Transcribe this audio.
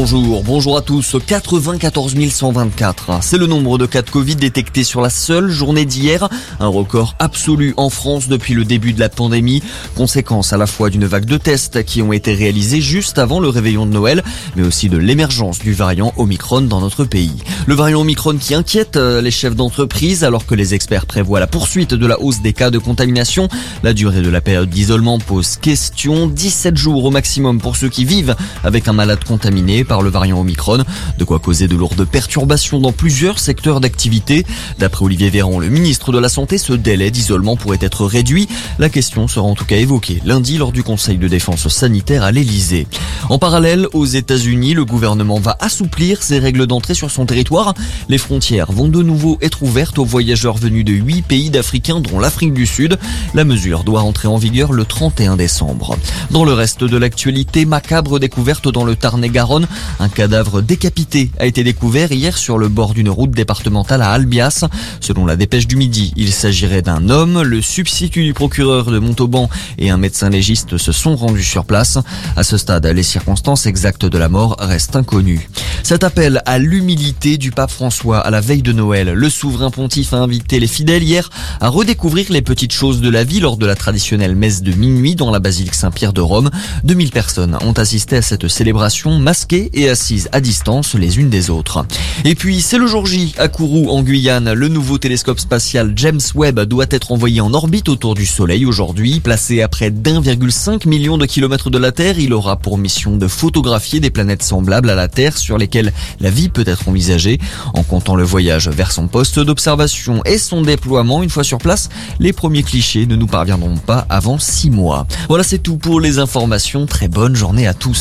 Bonjour, bonjour à tous. 94 124. C'est le nombre de cas de Covid détectés sur la seule journée d'hier. Un record absolu en France depuis le début de la pandémie. Conséquence à la fois d'une vague de tests qui ont été réalisés juste avant le réveillon de Noël, mais aussi de l'émergence du variant Omicron dans notre pays. Le variant Omicron qui inquiète euh, les chefs d'entreprise alors que les experts prévoient la poursuite de la hausse des cas de contamination. La durée de la période d'isolement pose question. 17 jours au maximum pour ceux qui vivent avec un malade contaminé par le variant Omicron, de quoi causer de lourdes perturbations dans plusieurs secteurs d'activité. D'après Olivier Véran, le ministre de la Santé, ce délai d'isolement pourrait être réduit. La question sera en tout cas évoquée lundi lors du Conseil de défense sanitaire à l'Elysée. En parallèle, aux États-Unis, le gouvernement va assouplir ses règles d'entrée sur son territoire. Les frontières vont de nouveau être ouvertes aux voyageurs venus de huit pays d'Africains, dont l'Afrique du Sud. La mesure doit entrer en vigueur le 31 décembre. Dans le reste de l'actualité, macabre découverte dans le Tarn-et-Garonne, un cadavre décapité a été découvert hier sur le bord d'une route départementale à Albias. Selon la dépêche du midi, il s'agirait d'un homme. Le substitut du procureur de Montauban et un médecin légiste se sont rendus sur place. À ce stade, circonstances exactes de la mort restent inconnues. Cet appel à l'humilité du pape François à la veille de Noël, le souverain pontife a invité les fidèles hier à redécouvrir les petites choses de la vie lors de la traditionnelle messe de minuit dans la basilique Saint-Pierre de Rome. 2000 personnes ont assisté à cette célébration masquée et assises à distance les unes des autres. Et puis c'est le jour J à Kourou en Guyane. Le nouveau télescope spatial James Webb doit être envoyé en orbite autour du Soleil aujourd'hui. Placé à près d'1,5 million de kilomètres de la Terre, il aura pour mission de photographier des planètes semblables à la Terre sur lesquelles la vie peut être envisagée. En comptant le voyage vers son poste d'observation et son déploiement une fois sur place, les premiers clichés ne nous parviendront pas avant 6 mois. Voilà c'est tout pour les informations. Très bonne journée à tous.